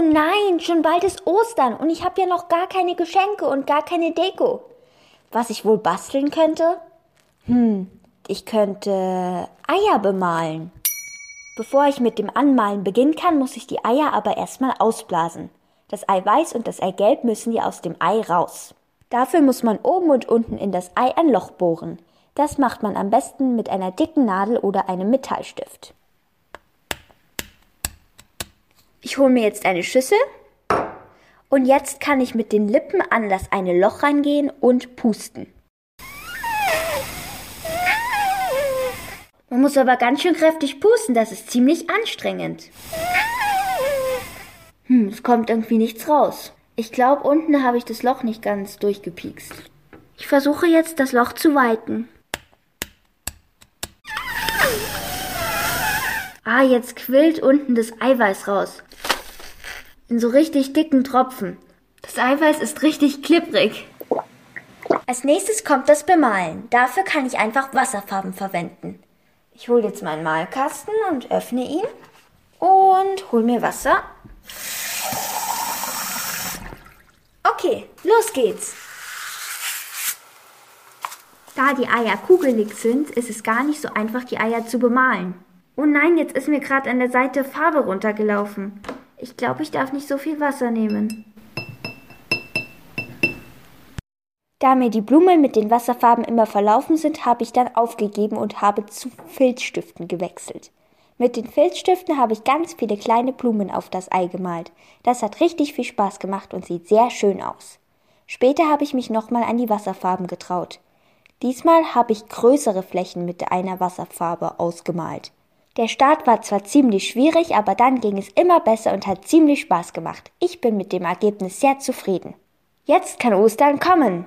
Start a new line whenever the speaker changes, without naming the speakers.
Oh nein, schon bald ist Ostern und ich habe ja noch gar keine Geschenke und gar keine Deko. Was ich wohl basteln könnte? Hm, ich könnte Eier bemalen. Bevor ich mit dem Anmalen beginnen kann, muss ich die Eier aber erstmal ausblasen. Das Eiweiß und das Eigelb müssen ja aus dem Ei raus. Dafür muss man oben und unten in das Ei ein Loch bohren. Das macht man am besten mit einer dicken Nadel oder einem Metallstift. Ich hole mir jetzt eine Schüssel und jetzt kann ich mit den Lippen an das eine Loch reingehen und pusten. Man muss aber ganz schön kräftig pusten, das ist ziemlich anstrengend. Hm, es kommt irgendwie nichts raus. Ich glaube, unten habe ich das Loch nicht ganz durchgepiekst. Ich versuche jetzt, das Loch zu weiten. Ah, jetzt quillt unten das Eiweiß raus. In so richtig dicken Tropfen. Das Eiweiß ist richtig klipprig. Als nächstes kommt das Bemalen. Dafür kann ich einfach Wasserfarben verwenden. Ich hole jetzt meinen Malkasten und öffne ihn und hole mir Wasser. Okay, los geht's. Da die Eier kugelig sind, ist es gar nicht so einfach, die Eier zu bemalen. Oh nein, jetzt ist mir gerade an der Seite Farbe runtergelaufen. Ich glaube, ich darf nicht so viel Wasser nehmen. Da mir die Blumen mit den Wasserfarben immer verlaufen sind, habe ich dann aufgegeben und habe zu Filzstiften gewechselt. Mit den Filzstiften habe ich ganz viele kleine Blumen auf das Ei gemalt. Das hat richtig viel Spaß gemacht und sieht sehr schön aus. Später habe ich mich nochmal an die Wasserfarben getraut. Diesmal habe ich größere Flächen mit einer Wasserfarbe ausgemalt. Der Start war zwar ziemlich schwierig, aber dann ging es immer besser und hat ziemlich Spaß gemacht. Ich bin mit dem Ergebnis sehr zufrieden. Jetzt kann Ostern kommen.